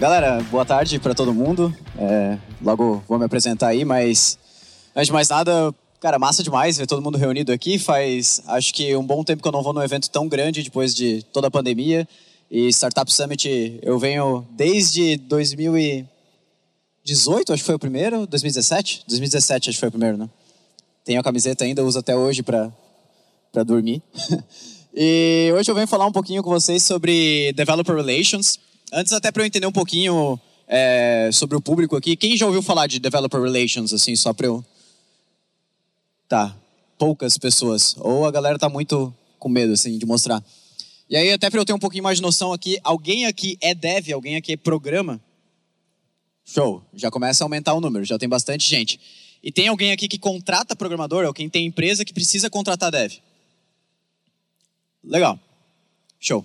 Galera, boa tarde para todo mundo. É, logo vou me apresentar aí, mas antes de mais nada, cara, massa demais ver todo mundo reunido aqui. Faz acho que um bom tempo que eu não vou num evento tão grande depois de toda a pandemia. E Startup Summit eu venho desde 2018, acho que foi o primeiro, 2017? 2017 acho que foi o primeiro, né? Tenho a camiseta ainda, uso até hoje para dormir. e hoje eu venho falar um pouquinho com vocês sobre Developer Relations. Antes até para eu entender um pouquinho é, sobre o público aqui, quem já ouviu falar de Developer Relations, assim, só para eu... Tá, poucas pessoas. Ou a galera tá muito com medo, assim, de mostrar. E aí, até para eu ter um pouquinho mais de noção aqui, alguém aqui é dev, alguém aqui é programa? Show, já começa a aumentar o número, já tem bastante gente. E tem alguém aqui que contrata programador, ou quem tem empresa que precisa contratar dev? Legal, show.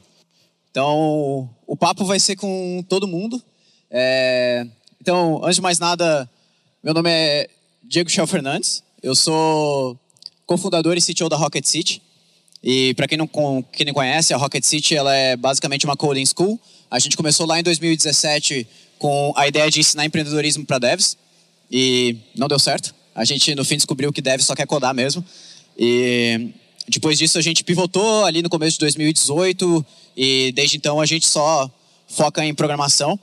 Então, o papo vai ser com todo mundo. É... Então, antes de mais nada, meu nome é Diego Chel Fernandes. Eu sou cofundador e CTO da Rocket City. E para quem não, quem não conhece, a Rocket City ela é basicamente uma coding school. A gente começou lá em 2017 com a ideia de ensinar empreendedorismo para devs e não deu certo. A gente no fim descobriu que dev só quer codar mesmo. E depois disso a gente pivotou ali no começo de 2018 e desde então a gente só foca em programação.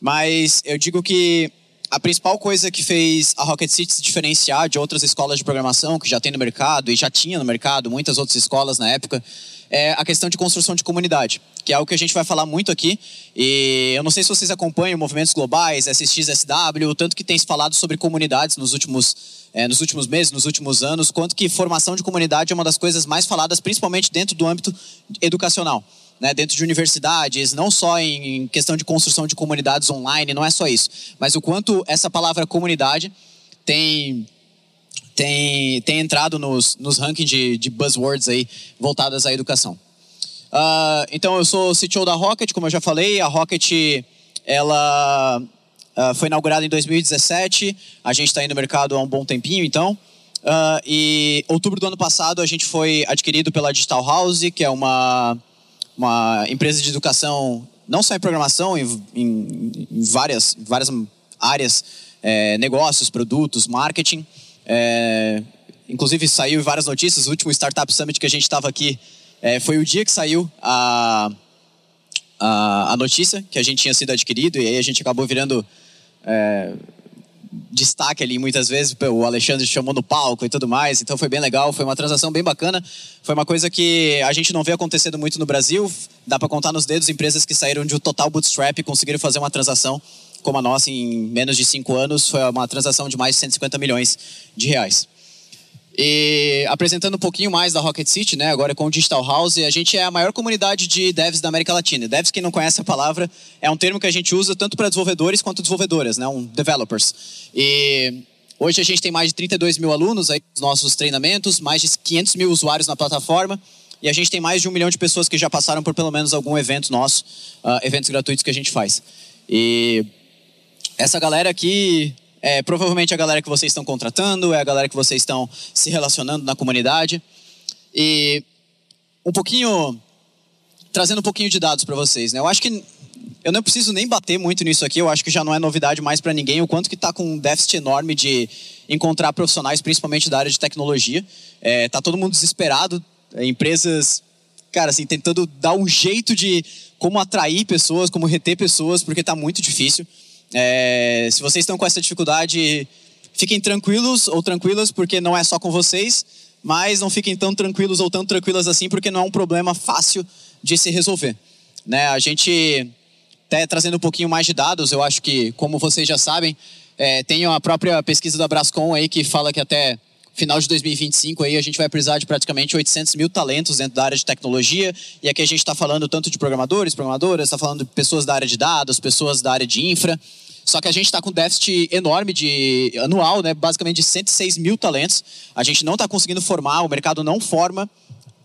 Mas eu digo que a principal coisa que fez a Rocket City se diferenciar de outras escolas de programação que já tem no mercado e já tinha no mercado, muitas outras escolas na época, é a questão de construção de comunidade, que é algo que a gente vai falar muito aqui. E eu não sei se vocês acompanham movimentos globais, SX, SW, tanto que tem se falado sobre comunidades nos últimos, é, nos últimos meses, nos últimos anos, quanto que formação de comunidade é uma das coisas mais faladas, principalmente dentro do âmbito educacional né, dentro de universidades, não só em questão de construção de comunidades online, não é só isso, mas o quanto essa palavra comunidade tem tem, tem entrado nos, nos rankings de, de buzzwords aí voltadas à educação. Uh, então eu sou CTO da Rocket, como eu já falei, a Rocket ela uh, foi inaugurada em 2017, a gente está aí no mercado há um bom tempinho, então. Uh, e outubro do ano passado a gente foi adquirido pela Digital House, que é uma uma empresa de educação, não só em programação, em, em, em várias, várias áreas, é, negócios, produtos, marketing. É, inclusive saiu várias notícias, o último Startup Summit que a gente estava aqui é, foi o dia que saiu a, a, a, notícia que a gente tinha sido adquirido e aí a gente acabou virando é, destaque ali muitas vezes, o Alexandre chamou no palco e tudo mais, então foi bem legal, foi uma transação bem bacana, foi uma coisa que a gente não vê acontecendo muito no Brasil, dá para contar nos dedos empresas que saíram de um total bootstrap e conseguiram fazer uma transação como a nossa em menos de cinco anos, foi uma transação de mais de 150 milhões de reais. E apresentando um pouquinho mais da Rocket City, né, agora com o Digital House, a gente é a maior comunidade de devs da América Latina. Devs, quem não conhece a palavra, é um termo que a gente usa tanto para desenvolvedores quanto desenvolvedoras, né, um developers. E hoje a gente tem mais de 32 mil alunos aí nos nossos treinamentos, mais de 500 mil usuários na plataforma, e a gente tem mais de um milhão de pessoas que já passaram por pelo menos algum evento nosso, uh, eventos gratuitos que a gente faz. E essa galera aqui é provavelmente a galera que vocês estão contratando, é a galera que vocês estão se relacionando na comunidade. E um pouquinho, trazendo um pouquinho de dados para vocês, né? Eu acho que eu não preciso nem bater muito nisso aqui, eu acho que já não é novidade mais para ninguém o quanto que está com um déficit enorme de encontrar profissionais, principalmente da área de tecnologia. É, tá todo mundo desesperado, empresas, cara, assim, tentando dar um jeito de como atrair pessoas, como reter pessoas, porque está muito difícil. É, se vocês estão com essa dificuldade, fiquem tranquilos ou tranquilas, porque não é só com vocês, mas não fiquem tão tranquilos ou tão tranquilas assim, porque não é um problema fácil de se resolver. Né? A gente, até trazendo um pouquinho mais de dados, eu acho que, como vocês já sabem, é, tem a própria pesquisa da Brascom aí que fala que até final de 2025 aí a gente vai precisar de praticamente 800 mil talentos dentro da área de tecnologia. E aqui a gente está falando tanto de programadores, programadoras, está falando de pessoas da área de dados, pessoas da área de infra. Só que a gente está com um déficit enorme de anual, né? basicamente de 106 mil talentos. A gente não está conseguindo formar, o mercado não forma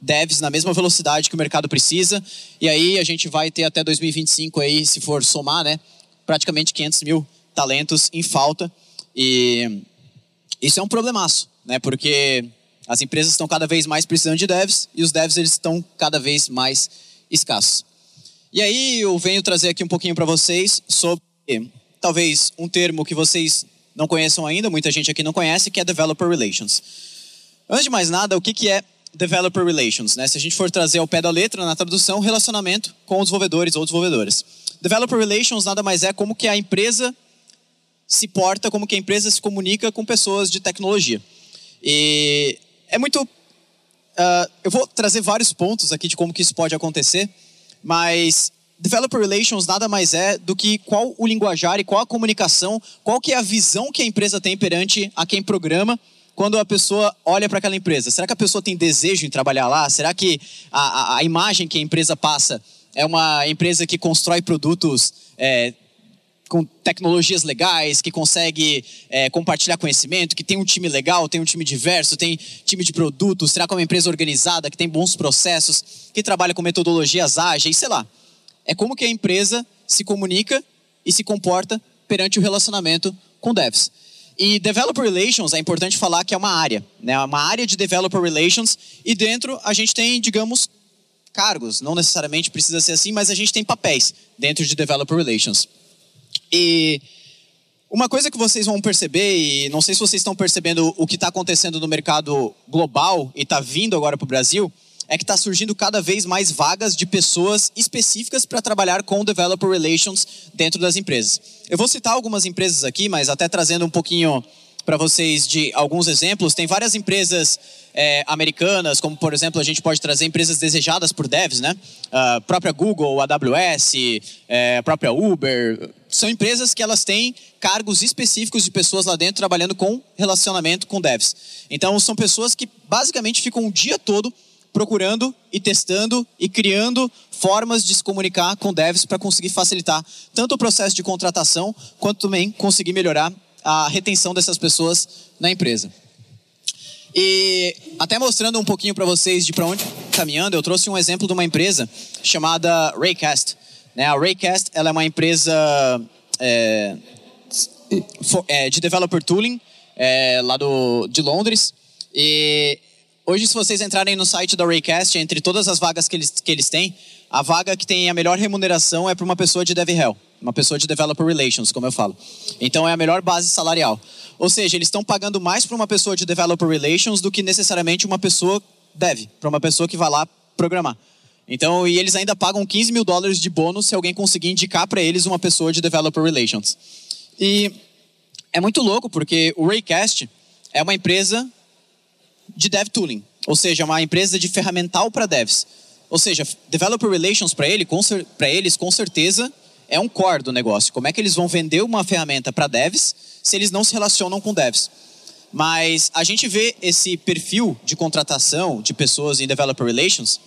devs na mesma velocidade que o mercado precisa. E aí a gente vai ter até 2025 aí, se for somar, né? praticamente 500 mil talentos em falta. E isso é um problemaço né? Porque as empresas estão cada vez mais precisando de devs e os devs eles estão cada vez mais escassos. E aí eu venho trazer aqui um pouquinho para vocês sobre talvez um termo que vocês não conheçam ainda, muita gente aqui não conhece, que é Developer Relations. Antes de mais nada, o que, que é Developer Relations? Né? Se a gente for trazer ao pé da letra na tradução, relacionamento com os desenvolvedores ou desenvolvedoras. Developer Relations nada mais é como que a empresa se porta, como que a empresa se comunica com pessoas de tecnologia. E é muito... Uh, eu vou trazer vários pontos aqui de como que isso pode acontecer, mas Developer Relations nada mais é do que qual o linguajar e qual a comunicação, qual que é a visão que a empresa tem perante a quem programa quando a pessoa olha para aquela empresa. Será que a pessoa tem desejo em trabalhar lá? Será que a, a, a imagem que a empresa passa é uma empresa que constrói produtos é, com tecnologias legais, que consegue é, compartilhar conhecimento, que tem um time legal, tem um time diverso, tem time de produtos, será que é uma empresa organizada, que tem bons processos, que trabalha com metodologias ágeis, sei lá. É como que a empresa se comunica e se comporta perante o relacionamento com devs. E Developer Relations, é importante falar que é uma área, né? uma área de Developer Relations, e dentro a gente tem, digamos, cargos, não necessariamente precisa ser assim, mas a gente tem papéis dentro de Developer Relations. E uma coisa que vocês vão perceber, e não sei se vocês estão percebendo o que está acontecendo no mercado global e está vindo agora para o Brasil, é que está surgindo cada vez mais vagas de pessoas específicas para trabalhar com Developer Relations dentro das empresas. Eu vou citar algumas empresas aqui, mas até trazendo um pouquinho para vocês de alguns exemplos. Tem várias empresas é, americanas, como por exemplo a gente pode trazer empresas desejadas por devs, né? A uh, própria Google, AWS, é, a própria Uber. São empresas que elas têm cargos específicos de pessoas lá dentro trabalhando com relacionamento com devs. Então são pessoas que basicamente ficam o dia todo procurando e testando e criando formas de se comunicar com devs para conseguir facilitar tanto o processo de contratação quanto também conseguir melhorar a retenção dessas pessoas na empresa. E até mostrando um pouquinho para vocês de para onde caminhando, eu trouxe um exemplo de uma empresa chamada Raycast. Né? A Raycast ela é uma empresa é, é, de developer tooling é, lá do, de Londres. E hoje, se vocês entrarem no site da Raycast, entre todas as vagas que eles, que eles têm, a vaga que tem a melhor remuneração é para uma pessoa de DevRel, uma pessoa de Developer Relations, como eu falo. Então é a melhor base salarial. Ou seja, eles estão pagando mais para uma pessoa de Developer Relations do que necessariamente uma pessoa dev, para uma pessoa que vai lá programar. Então, e eles ainda pagam 15 mil dólares de bônus se alguém conseguir indicar para eles uma pessoa de Developer Relations. E é muito louco porque o Raycast é uma empresa de dev tooling, ou seja, uma empresa de ferramental para devs. Ou seja, Developer Relations para ele, para eles, com certeza, é um core do negócio. Como é que eles vão vender uma ferramenta para devs se eles não se relacionam com devs? Mas a gente vê esse perfil de contratação de pessoas em Developer Relations.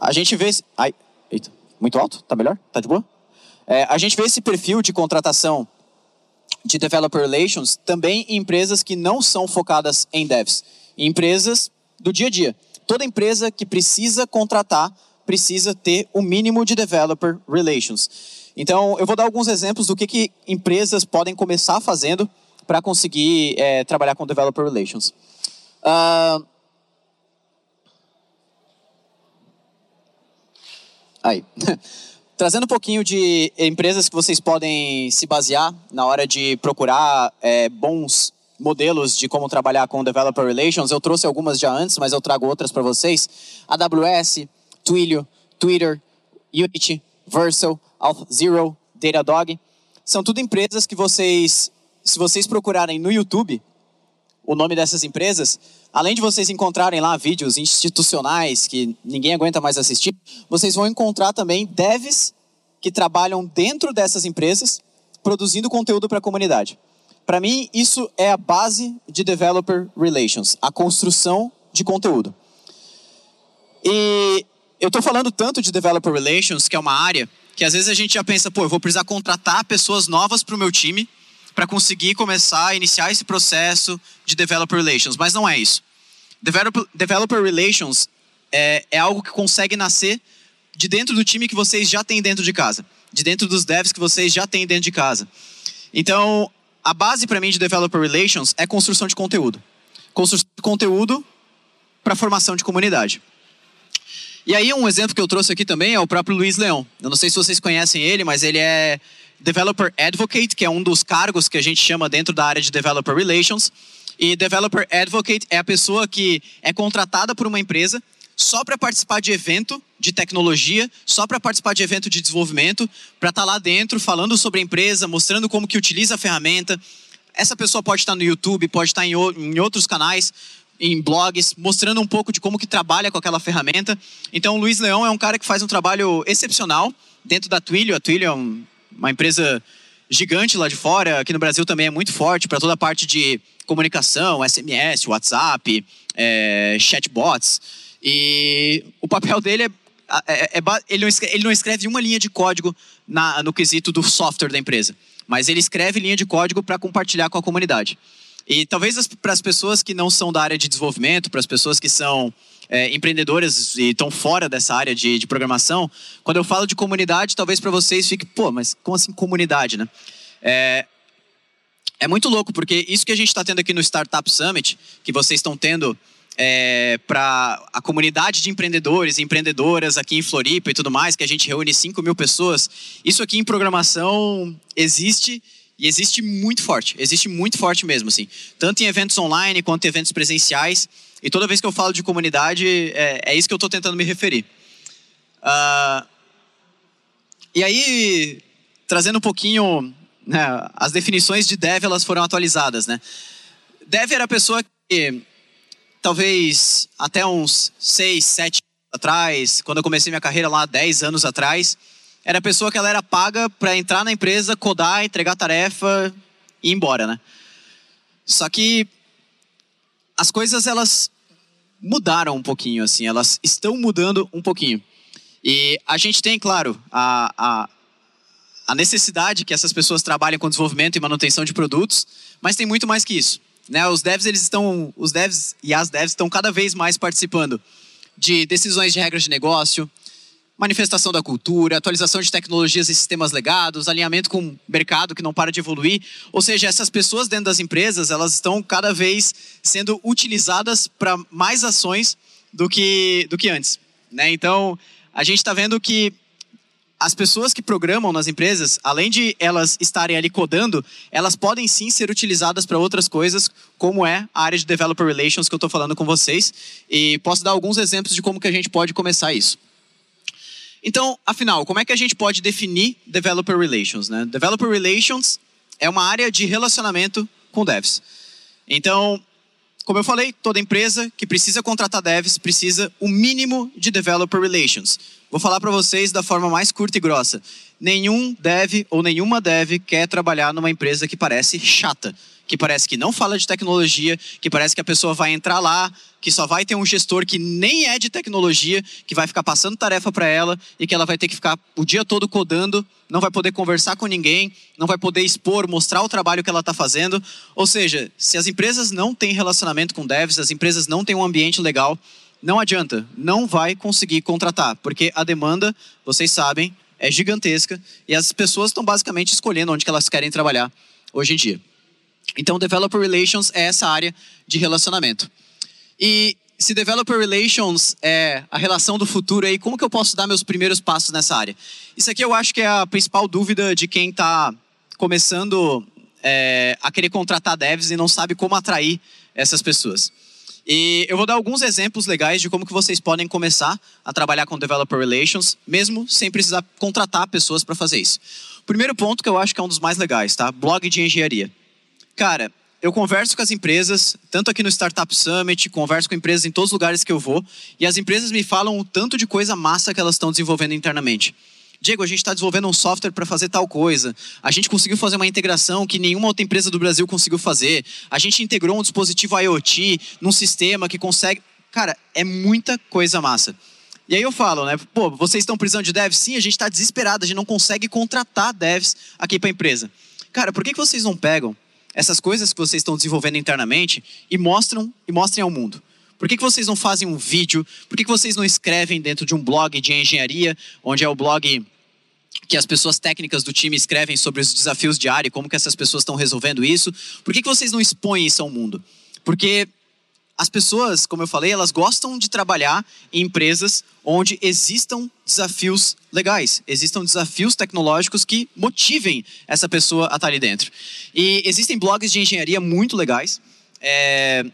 A gente vê. Ai, eita, muito alto? Tá melhor? Tá de boa? É, a gente vê esse perfil de contratação de Developer Relations também em empresas que não são focadas em devs, em empresas do dia a dia toda empresa que precisa contratar precisa ter o mínimo de developer relations. Então, eu vou dar alguns exemplos do que, que empresas podem começar fazendo para conseguir é, trabalhar com developer relations. Uh... Aí. Trazendo um pouquinho de empresas que vocês podem se basear na hora de procurar é, bons modelos de como trabalhar com Developer Relations. Eu trouxe algumas já antes, mas eu trago outras para vocês. AWS, Twilio, Twitter, Unity, Vercel, AuthZero, Datadog. São tudo empresas que vocês, se vocês procurarem no YouTube, o nome dessas empresas, além de vocês encontrarem lá vídeos institucionais que ninguém aguenta mais assistir, vocês vão encontrar também devs que trabalham dentro dessas empresas produzindo conteúdo para a comunidade. Para mim, isso é a base de Developer Relations, a construção de conteúdo. E eu estou falando tanto de Developer Relations, que é uma área que às vezes a gente já pensa, pô, eu vou precisar contratar pessoas novas para o meu time para conseguir começar a iniciar esse processo de Developer Relations, mas não é isso. Developer, developer Relations é, é algo que consegue nascer de dentro do time que vocês já têm dentro de casa, de dentro dos devs que vocês já têm dentro de casa. Então, a base para mim de Developer Relations é construção de conteúdo. Construção de conteúdo para formação de comunidade. E aí um exemplo que eu trouxe aqui também é o próprio Luiz Leão. Eu não sei se vocês conhecem ele, mas ele é Developer Advocate, que é um dos cargos que a gente chama dentro da área de Developer Relations. E Developer Advocate é a pessoa que é contratada por uma empresa só para participar de evento de tecnologia, só para participar de evento de desenvolvimento, para estar tá lá dentro falando sobre a empresa, mostrando como que utiliza a ferramenta. Essa pessoa pode estar no YouTube, pode estar em, em outros canais, em blogs, mostrando um pouco de como que trabalha com aquela ferramenta. Então, o Luiz Leão é um cara que faz um trabalho excepcional dentro da Twilio. A Twilio é um, uma empresa gigante lá de fora, aqui no Brasil também é muito forte para toda a parte de comunicação, SMS, WhatsApp, é, chatbots. E o papel dele é, é, é ele, não escreve, ele, não escreve, uma linha de código na, no quesito do software da empresa, mas ele escreve linha de código para compartilhar com a comunidade. E talvez para as pessoas que não são da área de desenvolvimento, para as pessoas que são é, empreendedoras e estão fora dessa área de, de, programação, quando eu falo de comunidade, talvez para vocês fique, pô, mas como assim comunidade, né? É, é muito louco, porque isso que a gente está tendo aqui no Startup Summit, que vocês estão tendo é, para a comunidade de empreendedores e empreendedoras aqui em Floripa e tudo mais, que a gente reúne 5 mil pessoas, isso aqui em programação existe e existe muito forte, existe muito forte mesmo, assim. Tanto em eventos online quanto em eventos presenciais. E toda vez que eu falo de comunidade, é, é isso que eu estou tentando me referir. Uh, e aí, trazendo um pouquinho, né, as definições de dev elas foram atualizadas, né? Dev era a pessoa que, talvez até uns 6, 7 anos atrás, quando eu comecei minha carreira lá 10 anos atrás, era a pessoa que ela era paga para entrar na empresa, codar, entregar tarefa e ir embora, né? Só que as coisas elas mudaram um pouquinho, assim, elas estão mudando um pouquinho. E a gente tem, claro, a, a, a necessidade que essas pessoas trabalhem com desenvolvimento e manutenção de produtos, mas tem muito mais que isso. Né? Os devs eles estão, os devs e as devs estão cada vez mais participando de decisões de regras de negócio, manifestação da cultura, atualização de tecnologias e sistemas legados, alinhamento com o mercado que não para de evoluir. Ou seja, essas pessoas dentro das empresas, elas estão cada vez sendo utilizadas para mais ações do que, do que antes. Né? Então, a gente está vendo que as pessoas que programam nas empresas, além de elas estarem ali codando, elas podem sim ser utilizadas para outras coisas, como é a área de Developer Relations que eu estou falando com vocês. E posso dar alguns exemplos de como que a gente pode começar isso. Então, afinal, como é que a gente pode definir Developer Relations? Né? Developer Relations é uma área de relacionamento com devs. Então, como eu falei, toda empresa que precisa contratar devs precisa o mínimo de Developer Relations. Vou falar para vocês da forma mais curta e grossa. Nenhum dev ou nenhuma dev quer trabalhar numa empresa que parece chata que parece que não fala de tecnologia, que parece que a pessoa vai entrar lá, que só vai ter um gestor que nem é de tecnologia, que vai ficar passando tarefa para ela e que ela vai ter que ficar o dia todo codando, não vai poder conversar com ninguém, não vai poder expor, mostrar o trabalho que ela está fazendo. Ou seja, se as empresas não têm relacionamento com devs, as empresas não têm um ambiente legal, não adianta, não vai conseguir contratar, porque a demanda, vocês sabem, é gigantesca e as pessoas estão basicamente escolhendo onde que elas querem trabalhar hoje em dia. Então, Developer Relations é essa área de relacionamento. E se Developer Relations é a relação do futuro aí, como que eu posso dar meus primeiros passos nessa área? Isso aqui eu acho que é a principal dúvida de quem está começando é, a querer contratar devs e não sabe como atrair essas pessoas. E eu vou dar alguns exemplos legais de como que vocês podem começar a trabalhar com Developer Relations, mesmo sem precisar contratar pessoas para fazer isso. Primeiro ponto que eu acho que é um dos mais legais, tá? Blog de engenharia. Cara, eu converso com as empresas, tanto aqui no Startup Summit, converso com empresas em todos os lugares que eu vou, e as empresas me falam o tanto de coisa massa que elas estão desenvolvendo internamente. Diego, a gente está desenvolvendo um software para fazer tal coisa. A gente conseguiu fazer uma integração que nenhuma outra empresa do Brasil conseguiu fazer. A gente integrou um dispositivo IoT num sistema que consegue. Cara, é muita coisa massa. E aí eu falo, né? Pô, vocês estão precisando de devs? Sim, a gente está desesperado, a gente não consegue contratar devs aqui para a empresa. Cara, por que, que vocês não pegam essas coisas que vocês estão desenvolvendo internamente e mostram e mostrem ao mundo. Por que, que vocês não fazem um vídeo? Por que, que vocês não escrevem dentro de um blog de engenharia, onde é o blog que as pessoas técnicas do time escrevem sobre os desafios diários, como que essas pessoas estão resolvendo isso? Por que, que vocês não expõem isso ao mundo? Porque as pessoas, como eu falei, elas gostam de trabalhar em empresas onde existam desafios legais, existam desafios tecnológicos que motivem essa pessoa a estar ali dentro. E existem blogs de engenharia muito legais. É...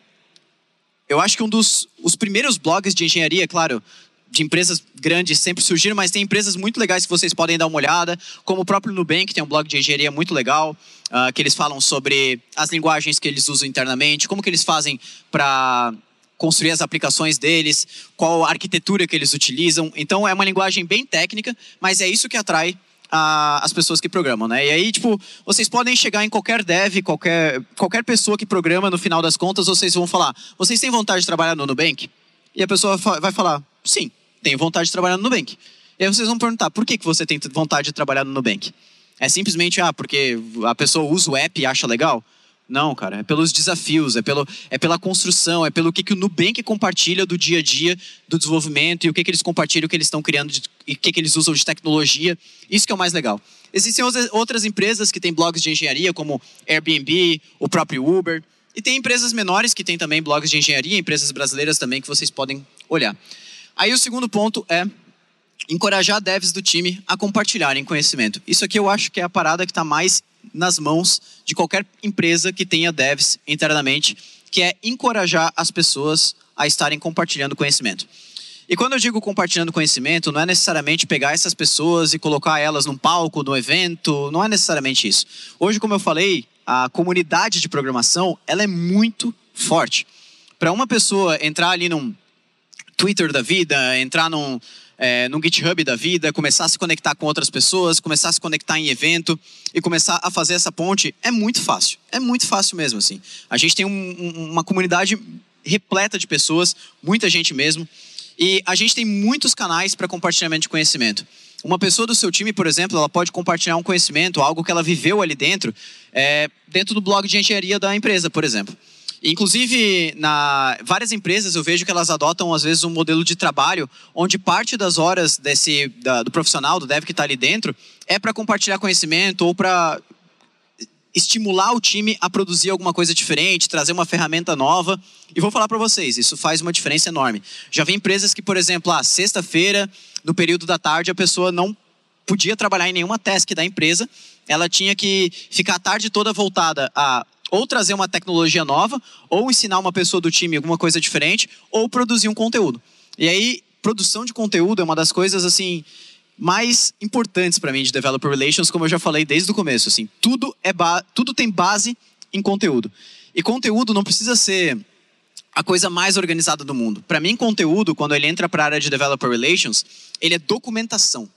Eu acho que um dos os primeiros blogs de engenharia, claro, de empresas grandes sempre surgiram, mas tem empresas muito legais que vocês podem dar uma olhada, como o próprio Nubank tem um blog de engenharia muito legal, uh, que eles falam sobre as linguagens que eles usam internamente, como que eles fazem para construir as aplicações deles, qual a arquitetura que eles utilizam. Então é uma linguagem bem técnica, mas é isso que atrai as pessoas que programam, né? E aí, tipo, vocês podem chegar em qualquer dev, qualquer, qualquer pessoa que programa, no final das contas, vocês vão falar: vocês têm vontade de trabalhar no Nubank? E a pessoa vai falar: sim tenho vontade de trabalhar no Nubank. E aí vocês vão perguntar, por que, que você tem vontade de trabalhar no Nubank? É simplesmente, ah, porque a pessoa usa o app e acha legal? Não, cara, é pelos desafios, é, pelo, é pela construção, é pelo que, que o Nubank compartilha do dia a dia do desenvolvimento e o que, que eles compartilham, o que eles estão criando de, e o que, que eles usam de tecnologia. Isso que é o mais legal. Existem outras empresas que têm blogs de engenharia, como Airbnb, o próprio Uber. E tem empresas menores que têm também blogs de engenharia, empresas brasileiras também que vocês podem olhar. Aí o segundo ponto é encorajar devs do time a compartilharem conhecimento. Isso aqui eu acho que é a parada que está mais nas mãos de qualquer empresa que tenha devs internamente, que é encorajar as pessoas a estarem compartilhando conhecimento. E quando eu digo compartilhando conhecimento, não é necessariamente pegar essas pessoas e colocar elas num palco, num evento, não é necessariamente isso. Hoje, como eu falei, a comunidade de programação, ela é muito forte. Para uma pessoa entrar ali num Twitter da vida, entrar num, é, num GitHub da vida, começar a se conectar com outras pessoas, começar a se conectar em evento e começar a fazer essa ponte é muito fácil. É muito fácil mesmo, assim. A gente tem um, um, uma comunidade repleta de pessoas, muita gente mesmo, e a gente tem muitos canais para compartilhamento de conhecimento. Uma pessoa do seu time, por exemplo, ela pode compartilhar um conhecimento, algo que ela viveu ali dentro, é, dentro do blog de engenharia da empresa, por exemplo. Inclusive, na várias empresas eu vejo que elas adotam às vezes um modelo de trabalho onde parte das horas desse da, do profissional, do dev que está ali dentro, é para compartilhar conhecimento ou para estimular o time a produzir alguma coisa diferente, trazer uma ferramenta nova. E vou falar para vocês, isso faz uma diferença enorme. Já vi empresas que, por exemplo, a ah, sexta-feira, no período da tarde, a pessoa não podia trabalhar em nenhuma task da empresa, ela tinha que ficar a tarde toda voltada a ou trazer uma tecnologia nova, ou ensinar uma pessoa do time alguma coisa diferente, ou produzir um conteúdo. E aí, produção de conteúdo é uma das coisas assim mais importantes para mim de developer relations, como eu já falei desde o começo, assim, tudo é tudo tem base em conteúdo. E conteúdo não precisa ser a coisa mais organizada do mundo. Para mim, conteúdo, quando ele entra para a área de developer relations, ele é documentação.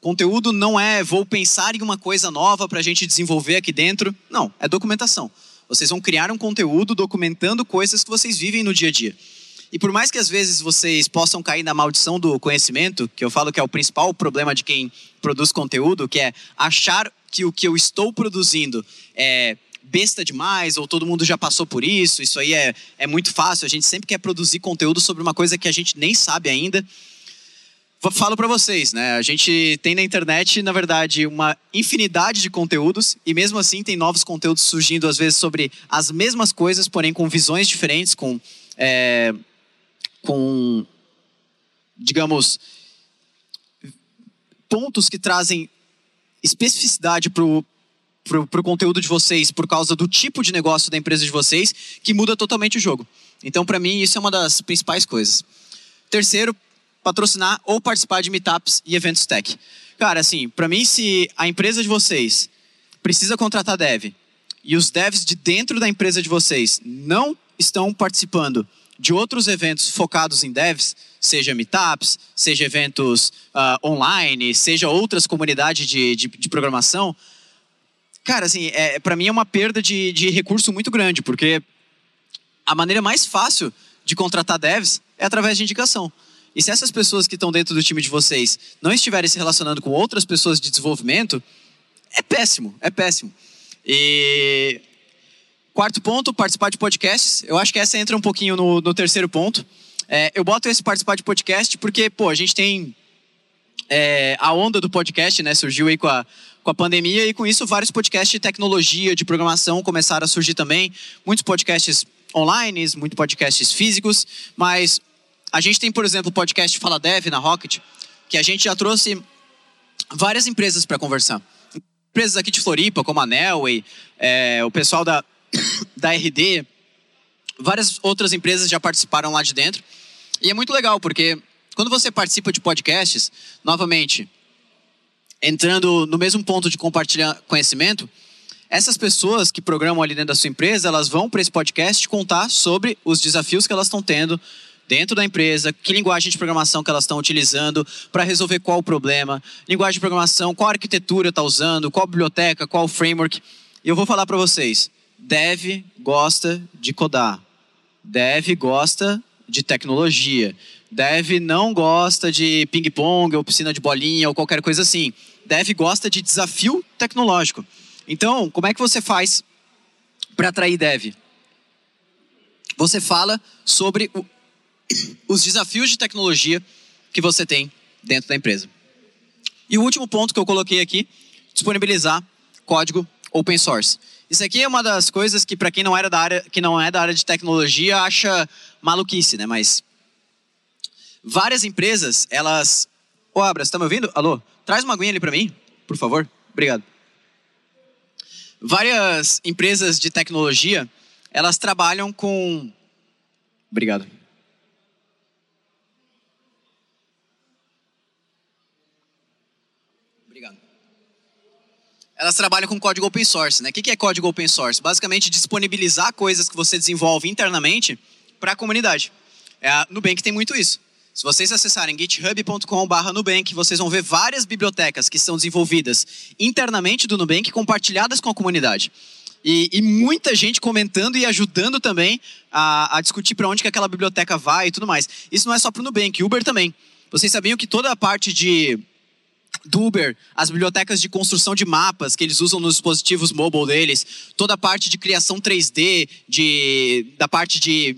Conteúdo não é vou pensar em uma coisa nova para a gente desenvolver aqui dentro. Não, é documentação. Vocês vão criar um conteúdo documentando coisas que vocês vivem no dia a dia. E por mais que às vezes vocês possam cair na maldição do conhecimento, que eu falo que é o principal problema de quem produz conteúdo, que é achar que o que eu estou produzindo é besta demais, ou todo mundo já passou por isso, isso aí é, é muito fácil, a gente sempre quer produzir conteúdo sobre uma coisa que a gente nem sabe ainda falo para vocês, né? A gente tem na internet, na verdade, uma infinidade de conteúdos e mesmo assim tem novos conteúdos surgindo às vezes sobre as mesmas coisas, porém com visões diferentes, com, é, com digamos, pontos que trazem especificidade para o conteúdo de vocês por causa do tipo de negócio da empresa de vocês que muda totalmente o jogo. Então, para mim, isso é uma das principais coisas. Terceiro, patrocinar ou participar de meetups e eventos tech. Cara, assim, para mim, se a empresa de vocês precisa contratar dev e os devs de dentro da empresa de vocês não estão participando de outros eventos focados em devs, seja meetups, seja eventos uh, online, seja outras comunidades de, de, de programação, cara, assim, é, para mim é uma perda de, de recurso muito grande, porque a maneira mais fácil de contratar devs é através de indicação. E se essas pessoas que estão dentro do time de vocês não estiverem se relacionando com outras pessoas de desenvolvimento, é péssimo, é péssimo. E quarto ponto, participar de podcasts. Eu acho que essa entra um pouquinho no, no terceiro ponto. É, eu boto esse participar de podcast porque, pô, a gente tem é, a onda do podcast, né? Surgiu aí com a, com a pandemia e com isso vários podcasts de tecnologia, de programação começaram a surgir também. Muitos podcasts online, muito podcasts físicos, mas a gente tem, por exemplo, o podcast Fala Dev na Rocket, que a gente já trouxe várias empresas para conversar. Empresas aqui de Floripa, como a Nelway, é, o pessoal da, da RD, várias outras empresas já participaram lá de dentro. E é muito legal, porque quando você participa de podcasts, novamente, entrando no mesmo ponto de compartilhar conhecimento, essas pessoas que programam ali dentro da sua empresa, elas vão para esse podcast contar sobre os desafios que elas estão tendo dentro da empresa, que linguagem de programação que elas estão utilizando para resolver qual o problema, linguagem de programação, qual arquitetura está usando, qual biblioteca, qual framework. E eu vou falar para vocês, Dev gosta de codar, Dev gosta de tecnologia, Dev não gosta de ping-pong ou piscina de bolinha ou qualquer coisa assim. Dev gosta de desafio tecnológico. Então, como é que você faz para atrair dev? Você fala sobre o, os desafios de tecnologia que você tem dentro da empresa. E o último ponto que eu coloquei aqui, disponibilizar código open source. Isso aqui é uma das coisas que para quem não era da área, que não é da área de tecnologia, acha maluquice, né? Mas várias empresas, elas Ô, Abra, você tá me ouvindo? Alô? Traz uma aguinha ali para mim, por favor. Obrigado. Várias empresas de tecnologia, elas trabalham com. Obrigado. Obrigado. Elas trabalham com código open source, né? O que é código open source? Basicamente, disponibilizar coisas que você desenvolve internamente para a comunidade. É, a Nubank tem muito isso. Se vocês acessarem github.com.br Nubank, vocês vão ver várias bibliotecas que são desenvolvidas internamente do Nubank, compartilhadas com a comunidade. E, e muita gente comentando e ajudando também a, a discutir para onde que aquela biblioteca vai e tudo mais. Isso não é só para o Nubank, Uber também. Vocês sabiam que toda a parte de do Uber, as bibliotecas de construção de mapas que eles usam nos dispositivos mobile deles, toda a parte de criação 3D, de, da parte de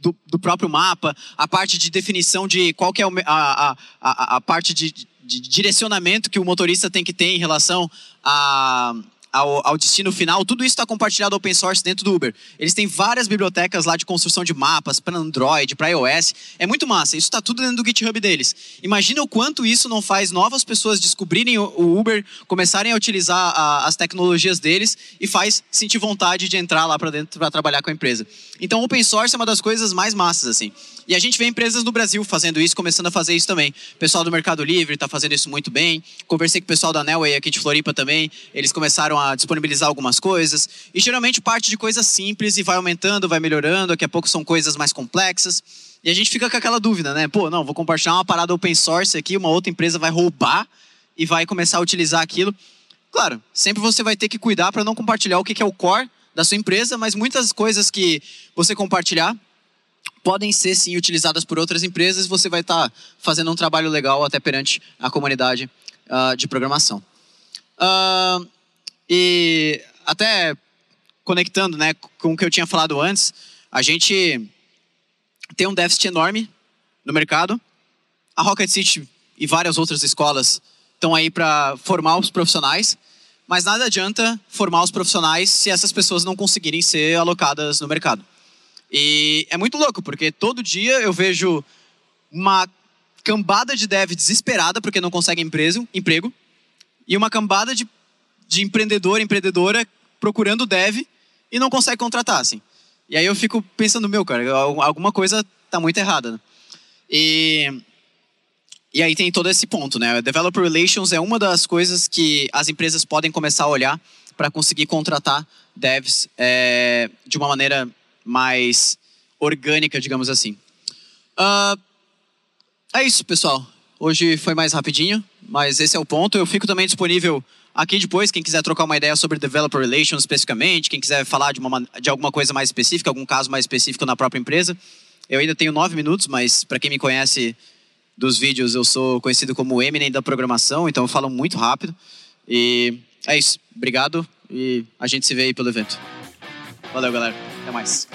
do, do, próprio mapa, a parte de definição de qual que é a, a, a, a parte de, de, direcionamento que o motorista tem que ter em relação a ao, ao destino final, tudo isso está compartilhado open source dentro do Uber. Eles têm várias bibliotecas lá de construção de mapas para Android, para iOS. É muito massa. Isso está tudo dentro do GitHub deles. Imagina o quanto isso não faz novas pessoas descobrirem o Uber, começarem a utilizar a, as tecnologias deles e faz sentir vontade de entrar lá para dentro para trabalhar com a empresa. Então, open source é uma das coisas mais massas assim. E a gente vê empresas no Brasil fazendo isso, começando a fazer isso também. O pessoal do Mercado Livre está fazendo isso muito bem. Conversei com o pessoal da Nelway aqui de Floripa também. Eles começaram a disponibilizar algumas coisas. E geralmente parte de coisas simples e vai aumentando, vai melhorando. Daqui a pouco são coisas mais complexas. E a gente fica com aquela dúvida, né? Pô, não, vou compartilhar uma parada open source aqui, uma outra empresa vai roubar e vai começar a utilizar aquilo. Claro, sempre você vai ter que cuidar para não compartilhar o que é o core da sua empresa, mas muitas coisas que você compartilhar podem ser sim utilizadas por outras empresas. Você vai estar tá fazendo um trabalho legal até perante a comunidade uh, de programação. Uh, e até conectando, né, com o que eu tinha falado antes, a gente tem um déficit enorme no mercado. A Rocket City e várias outras escolas estão aí para formar os profissionais, mas nada adianta formar os profissionais se essas pessoas não conseguirem ser alocadas no mercado. E é muito louco, porque todo dia eu vejo uma cambada de dev desesperada porque não consegue empresa, emprego e uma cambada de, de empreendedor, empreendedora procurando dev e não consegue contratar, assim. E aí eu fico pensando, meu, cara, alguma coisa tá muito errada. Né? E, e aí tem todo esse ponto, né? Developer Relations é uma das coisas que as empresas podem começar a olhar para conseguir contratar devs é, de uma maneira mais orgânica, digamos assim. Uh, é isso, pessoal. Hoje foi mais rapidinho, mas esse é o ponto. Eu fico também disponível aqui depois, quem quiser trocar uma ideia sobre Developer Relations especificamente, quem quiser falar de, uma, de alguma coisa mais específica, algum caso mais específico na própria empresa. Eu ainda tenho nove minutos, mas para quem me conhece dos vídeos, eu sou conhecido como o Eminem da programação, então eu falo muito rápido. E é isso. Obrigado e a gente se vê aí pelo evento. Valeu, galera. Até mais.